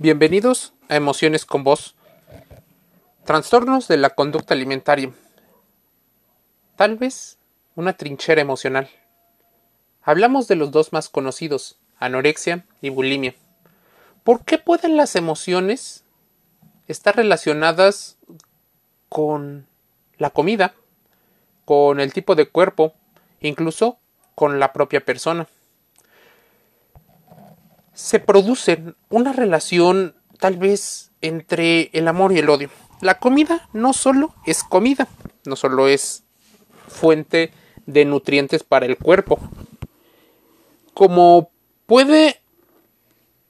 Bienvenidos a Emociones con Voz. Trastornos de la conducta alimentaria. Tal vez una trinchera emocional. Hablamos de los dos más conocidos, anorexia y bulimia. ¿Por qué pueden las emociones estar relacionadas con la comida, con el tipo de cuerpo, incluso con la propia persona? Se produce una relación tal vez entre el amor y el odio. La comida no solo es comida, no solo es fuente de nutrientes para el cuerpo. Como puede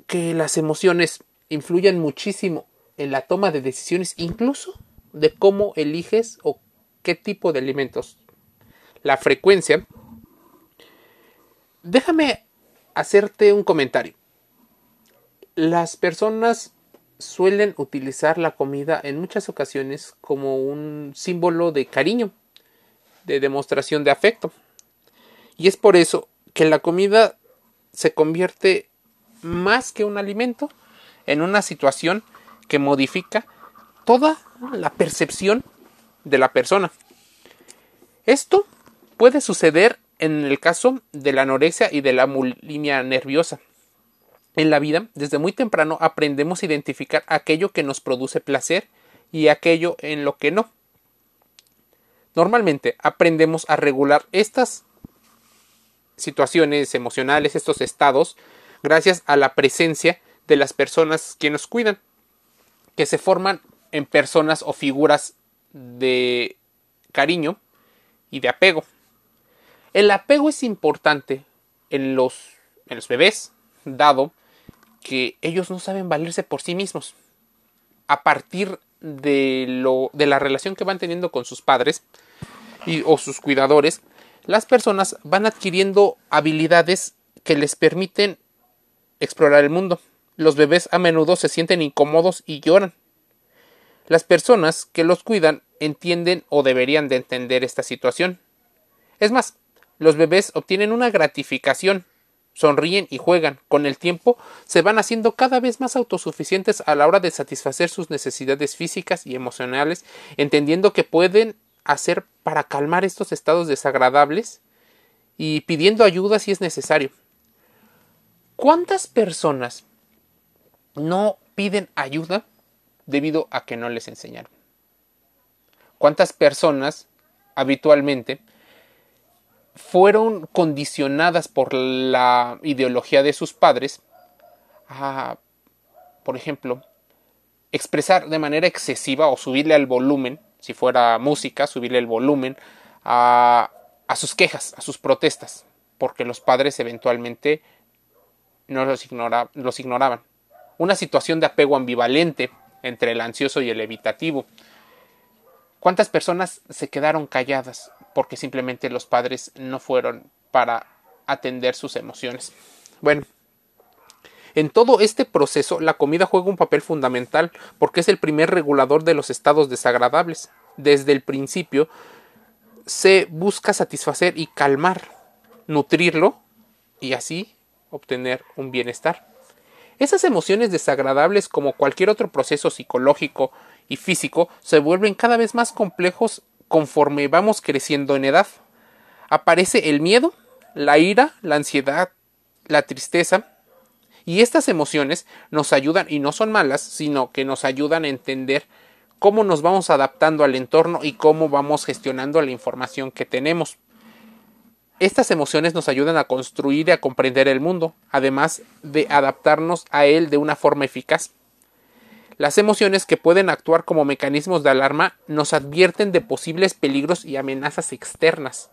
que las emociones influyan muchísimo en la toma de decisiones, incluso de cómo eliges o qué tipo de alimentos. La frecuencia. Déjame hacerte un comentario las personas suelen utilizar la comida en muchas ocasiones como un símbolo de cariño, de demostración de afecto. Y es por eso que la comida se convierte más que un alimento en una situación que modifica toda la percepción de la persona. Esto puede suceder en el caso de la anorexia y de la bulimia nerviosa. En la vida, desde muy temprano aprendemos a identificar aquello que nos produce placer y aquello en lo que no. Normalmente aprendemos a regular estas situaciones emocionales, estos estados, gracias a la presencia de las personas que nos cuidan, que se forman en personas o figuras de cariño y de apego. El apego es importante en los, bebés, dado que ellos no saben valerse por sí mismos. A partir de, lo, de la relación que van teniendo con sus padres y, o sus cuidadores, las personas van adquiriendo habilidades que les permiten explorar el mundo. Los bebés a menudo se sienten incómodos y lloran. Las personas que los cuidan entienden o deberían de entender esta situación. Es más, los bebés obtienen una gratificación sonríen y juegan. Con el tiempo se van haciendo cada vez más autosuficientes a la hora de satisfacer sus necesidades físicas y emocionales, entendiendo que pueden hacer para calmar estos estados desagradables y pidiendo ayuda si es necesario. ¿Cuántas personas no piden ayuda debido a que no les enseñaron? ¿Cuántas personas habitualmente fueron condicionadas por la ideología de sus padres a, por ejemplo, expresar de manera excesiva o subirle al volumen, si fuera música, subirle el volumen a, a sus quejas, a sus protestas, porque los padres eventualmente no los, los ignoraban. Una situación de apego ambivalente entre el ansioso y el evitativo. ¿Cuántas personas se quedaron calladas porque simplemente los padres no fueron para atender sus emociones. Bueno, en todo este proceso la comida juega un papel fundamental porque es el primer regulador de los estados desagradables. Desde el principio se busca satisfacer y calmar, nutrirlo y así obtener un bienestar. Esas emociones desagradables, como cualquier otro proceso psicológico y físico, se vuelven cada vez más complejos conforme vamos creciendo en edad. Aparece el miedo, la ira, la ansiedad, la tristeza, y estas emociones nos ayudan, y no son malas, sino que nos ayudan a entender cómo nos vamos adaptando al entorno y cómo vamos gestionando la información que tenemos. Estas emociones nos ayudan a construir y a comprender el mundo, además de adaptarnos a él de una forma eficaz. Las emociones que pueden actuar como mecanismos de alarma nos advierten de posibles peligros y amenazas externas.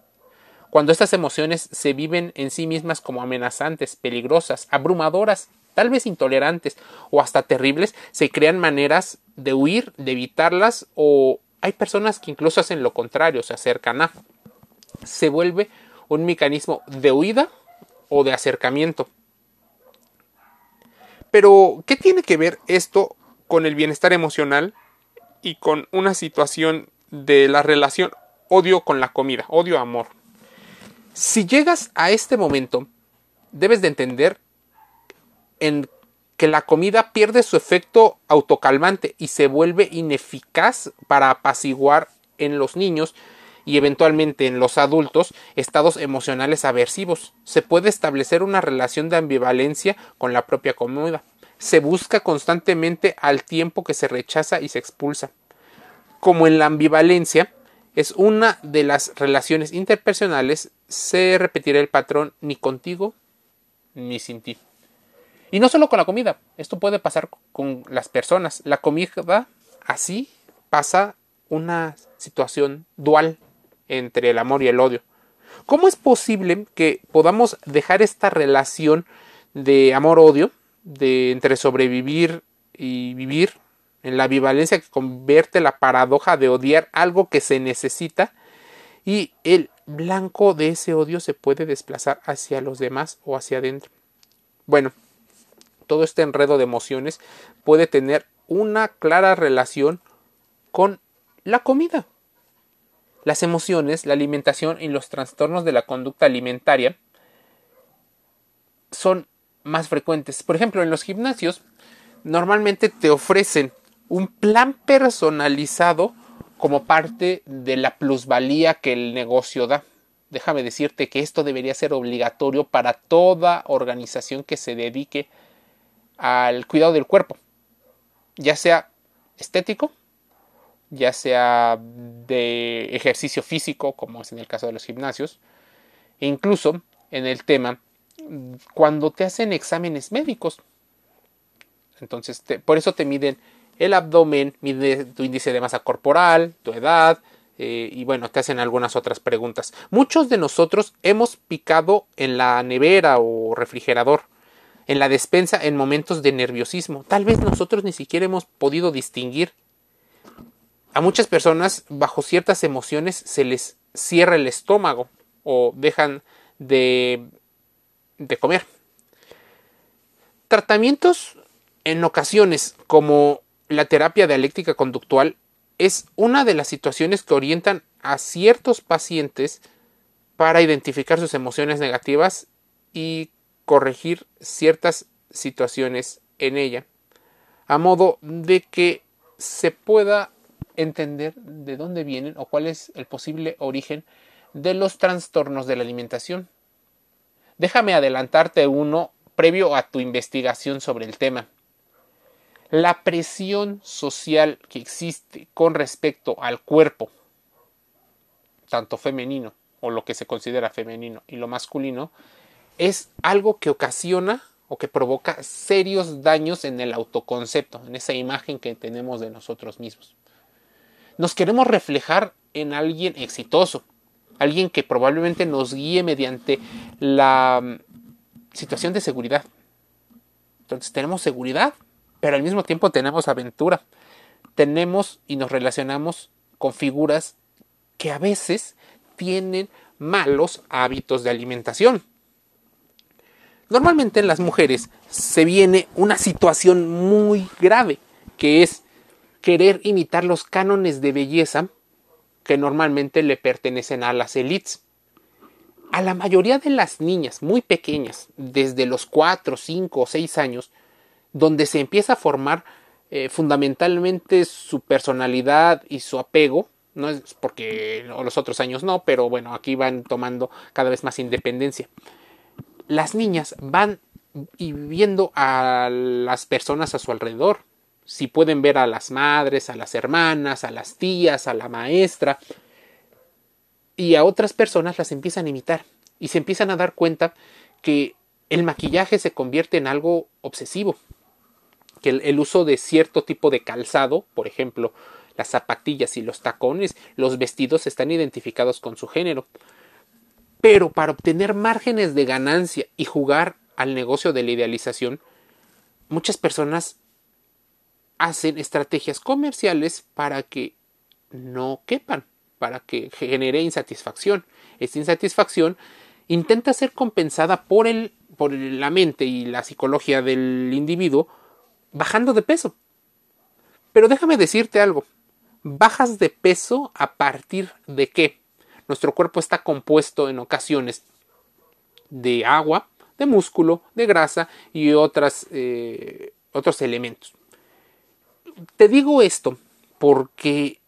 Cuando estas emociones se viven en sí mismas como amenazantes, peligrosas, abrumadoras, tal vez intolerantes o hasta terribles, se crean maneras de huir, de evitarlas o hay personas que incluso hacen lo contrario, se acercan a. Se vuelve un mecanismo de huida o de acercamiento. Pero, ¿qué tiene que ver esto con el bienestar emocional y con una situación de la relación odio con la comida, odio-amor. Si llegas a este momento, debes de entender en que la comida pierde su efecto autocalmante y se vuelve ineficaz para apaciguar en los niños y eventualmente en los adultos estados emocionales aversivos. Se puede establecer una relación de ambivalencia con la propia comida. Se busca constantemente al tiempo que se rechaza y se expulsa. Como en la ambivalencia es una de las relaciones interpersonales, se repetirá el patrón ni contigo ni sin ti. Y no solo con la comida, esto puede pasar con las personas. La comida así pasa una situación dual entre el amor y el odio. ¿Cómo es posible que podamos dejar esta relación de amor-odio, de entre sobrevivir y vivir, en la ambivalencia que convierte la paradoja de odiar algo que se necesita y el blanco de ese odio se puede desplazar hacia los demás o hacia adentro? Bueno, todo este enredo de emociones puede tener una clara relación con la comida. Las emociones, la alimentación y los trastornos de la conducta alimentaria son más frecuentes. Por ejemplo, en los gimnasios normalmente te ofrecen un plan personalizado como parte de la plusvalía que el negocio da. Déjame decirte que esto debería ser obligatorio para toda organización que se dedique al cuidado del cuerpo, ya sea estético, ya sea de ejercicio físico, como es en el caso de los gimnasios, e incluso en el tema cuando te hacen exámenes médicos. Entonces, por eso te miden el abdomen, mide tu índice de masa corporal, tu edad, eh, y bueno, te hacen algunas otras preguntas. Muchos de nosotros hemos picado en la nevera o refrigerador en la despensa en momentos de nerviosismo. Tal vez nosotros ni siquiera hemos podido distinguir. A muchas personas, bajo ciertas emociones, se les cierra el estómago o dejan de, de comer. Tratamientos en ocasiones como la terapia dialéctica conductual es una de las situaciones que orientan a ciertos pacientes para identificar sus emociones negativas y corregir ciertas situaciones en ella, a modo de que se pueda entender de dónde vienen o cuál es el posible origen de los trastornos de la alimentación. Déjame adelantarte uno previo a tu investigación sobre el tema. La presión social que existe con respecto al cuerpo, tanto femenino o lo que se considera femenino y lo masculino, es algo que ocasiona o que provoca serios daños en el autoconcepto, en esa imagen que tenemos de nosotros mismos. Nos queremos reflejar en alguien exitoso, alguien que probablemente nos guíe mediante la mm, situación de seguridad. Entonces tenemos seguridad, pero al mismo tiempo tenemos aventura. Tenemos y nos relacionamos con figuras que a veces tienen malos hábitos de alimentación. Normalmente en las mujeres se viene una situación muy grave, que es querer imitar los cánones de belleza que normalmente le pertenecen a las élites. A la mayoría de las niñas muy pequeñas, desde los 4, 5 o 6 años, donde se empieza a formar eh, fundamentalmente su personalidad y su apego, no es porque los otros años no, pero bueno, aquí van tomando cada vez más independencia las niñas van viendo a las personas a su alrededor. Si pueden ver a las madres, a las hermanas, a las tías, a la maestra, y a otras personas las empiezan a imitar y se empiezan a dar cuenta que el maquillaje se convierte en algo obsesivo, que el, el, uso de cierto tipo de calzado, por ejemplo, las zapatillas y los tacones, los vestidos están identificados con su género. Pero para obtener márgenes de ganancia y jugar al negocio de la idealización, muchas personas hacen estrategias comerciales para que no quepan, para que genere insatisfacción. Esta insatisfacción intenta ser compensada por, el, por la mente y la psicología del individuo bajando de peso. Pero déjame decirte algo. ¿Bajas de peso a partir de qué? Nuestro cuerpo está compuesto en ocasiones de agua, de músculo, de grasa y otras eh, otros elementos. Te digo esto porque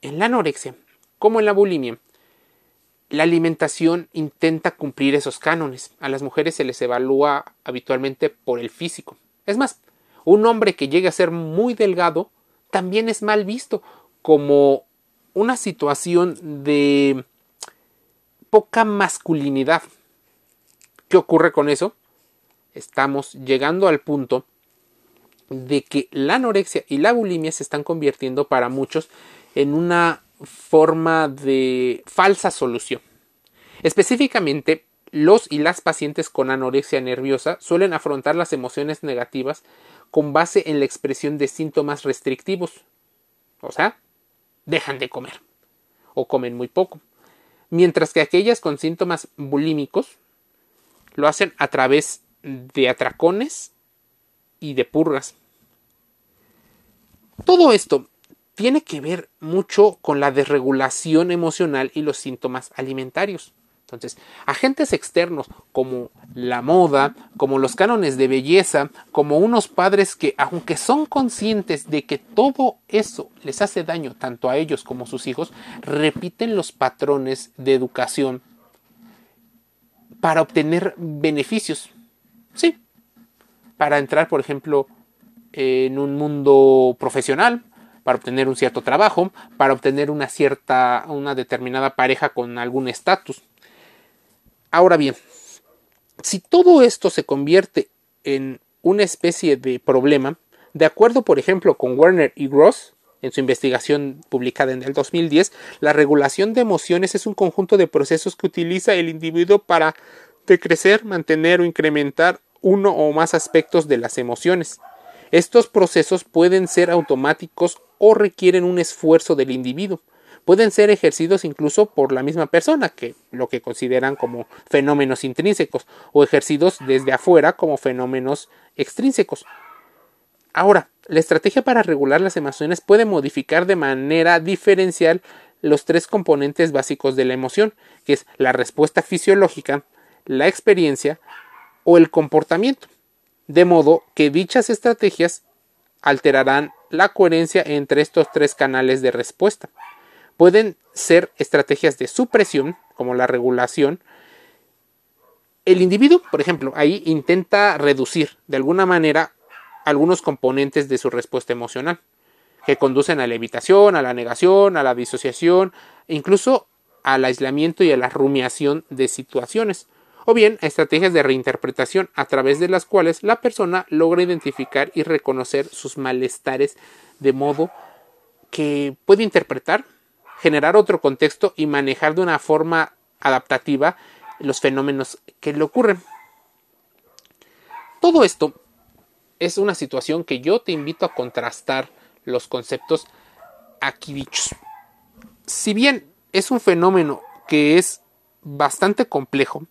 en la anorexia, como en la bulimia, la alimentación intenta cumplir esos cánones. A las mujeres se les evalúa habitualmente por el físico. Es más, un hombre que llegue a ser muy delgado también es mal visto como una situación de poca masculinidad. ¿Qué ocurre con eso? Estamos llegando al punto de que la anorexia y la bulimia se están convirtiendo para muchos en una forma de falsa solución. Específicamente, los y las pacientes con anorexia nerviosa suelen afrontar las emociones negativas con base en la expresión de síntomas restrictivos. O sea, dejan de comer o comen muy poco. Mientras que aquellas con síntomas bulímicos lo hacen a través de atracones y de purgas. Todo esto tiene que ver mucho con la desregulación emocional y los síntomas alimentarios. Entonces, agentes externos como la moda, como los cánones de belleza, como unos padres que, aunque son conscientes de que todo eso les hace daño tanto a ellos como a sus hijos, repiten los patrones de educación para obtener beneficios. Sí, para entrar, por ejemplo, en un mundo profesional, para obtener un cierto trabajo, para obtener una cierta, una determinada pareja con algún estatus. Ahora bien, si todo esto se convierte en una especie de problema, de acuerdo, por ejemplo, con Werner y Gross, en su investigación publicada en el 2010, la regulación de emociones es un conjunto de procesos que utiliza el individuo para decrecer, mantener o incrementar uno o más aspectos de las emociones. Estos procesos pueden ser automáticos o requieren un esfuerzo del individuo. Pueden ser ejercidos incluso por la misma persona, que lo que consideran como fenómenos intrínsecos, o ejercidos desde afuera como fenómenos extrínsecos. Ahora, la estrategia para regular las emociones puede modificar de manera diferencial los tres componentes básicos de la emoción, que es la respuesta fisiológica, la experiencia o el comportamiento de modo que dichas estrategias alterarán la coherencia entre estos tres canales de respuesta. Pueden ser estrategias de supresión, como la regulación. El individuo, por ejemplo, ahí intenta reducir de alguna manera algunos componentes de su respuesta emocional, que conducen a la evitación, a la negación, a la disociación, incluso al aislamiento y a la rumiación de situaciones o bien estrategias de reinterpretación a través de las cuales la persona logra identificar y reconocer sus malestares de modo que puede interpretar, generar otro contexto y manejar de una forma adaptativa los fenómenos que le ocurren. Todo esto es una situación que yo te invito a contrastar los conceptos aquí dichos. Si bien es un fenómeno que es bastante complejo,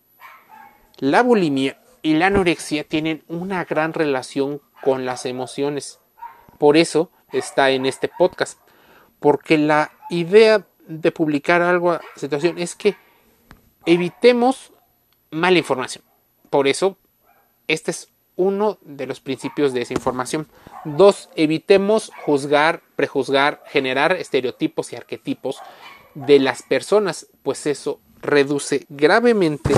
la bulimia y la anorexia tienen una gran relación con las emociones. Por eso está en este podcast. Porque la idea de publicar algo a situación es que evitemos mala información. Por eso, este es uno de los principios de esa información. Dos, evitemos juzgar, prejuzgar, generar estereotipos y arquetipos de las personas, pues eso reduce gravemente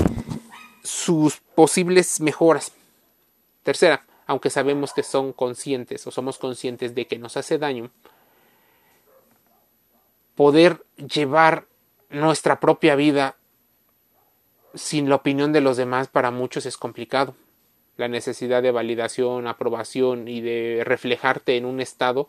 sus posibles mejoras. Tercera, aunque sabemos que son conscientes o somos conscientes de que nos hace daño, poder llevar nuestra propia vida sin la opinión de los demás para muchos es complicado. La necesidad de validación, aprobación y de reflejarte en un estado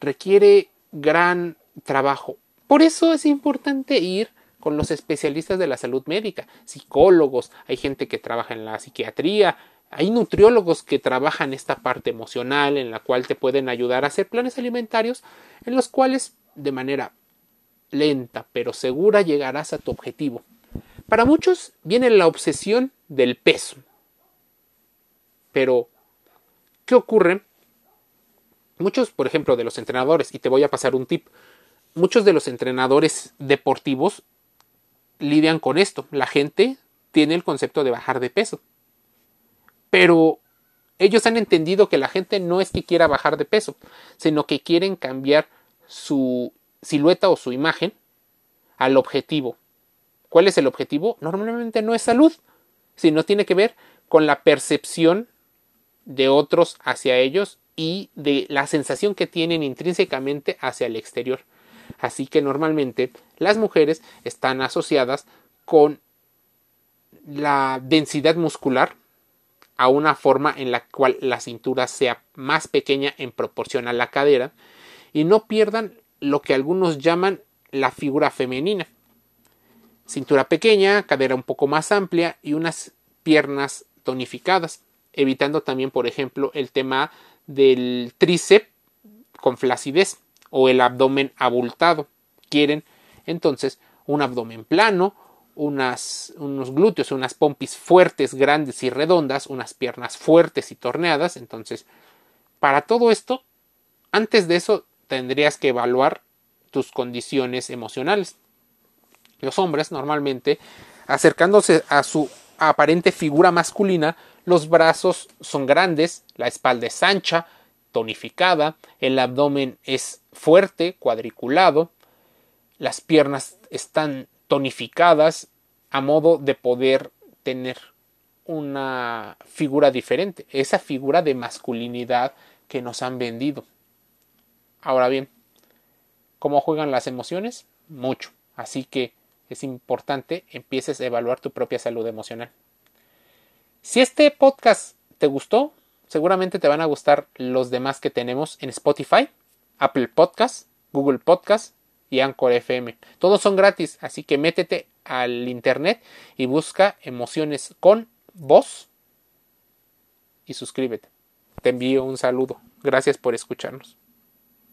requiere gran trabajo. Por eso es importante ir con los especialistas de la salud médica, psicólogos, hay gente que trabaja en la psiquiatría, hay nutriólogos que trabajan esta parte emocional en la cual te pueden ayudar a hacer planes alimentarios en los cuales de manera lenta pero segura llegarás a tu objetivo. Para muchos viene la obsesión del peso. Pero, ¿qué ocurre? Muchos, por ejemplo, de los entrenadores, y te voy a pasar un tip, muchos de los entrenadores deportivos lidian con esto. La gente tiene el concepto de bajar de peso. Pero Ellos han entendido que la gente no es que quiera bajar de peso, sino que quieren cambiar su silueta o su imagen al objetivo. ¿Cuál es el objetivo? Normalmente no es salud, sino tiene que ver con la percepción de otros hacia ellos y de la sensación que tienen intrínsecamente hacia el exterior. Así que normalmente las mujeres están asociadas con la densidad muscular a una forma en la cual la cintura sea más pequeña en proporción a la cadera y no pierdan lo que algunos llaman la figura femenina. Cintura pequeña, cadera un poco más amplia y unas piernas tonificadas, evitando también, por ejemplo, el tema del tríceps con flacidez o el abdomen abultado. Quieren entonces un abdomen plano, unas, unos glúteos, unas pompis fuertes, grandes y redondas, unas piernas fuertes y torneadas. Entonces, para todo esto, antes de eso tendrías que evaluar tus condiciones emocionales. Los hombres normalmente, acercándose a su aparente figura masculina, los brazos son grandes, la espalda es ancha, tonificada, el abdomen es fuerte, cuadriculado, las piernas están tonificadas a modo de poder tener una figura diferente, esa figura de masculinidad que nos han vendido. Ahora bien, ¿cómo juegan las emociones? Mucho. Así que es importante empieces a evaluar tu propia salud emocional. Si este podcast te gustó, seguramente te van a gustar los demás que tenemos en Spotify, Apple Podcast, Google Podcast y Anchor FM. Todos son gratis, así que métete al internet y busca emociones con voz y suscríbete. Te envío un saludo. Gracias por escucharnos.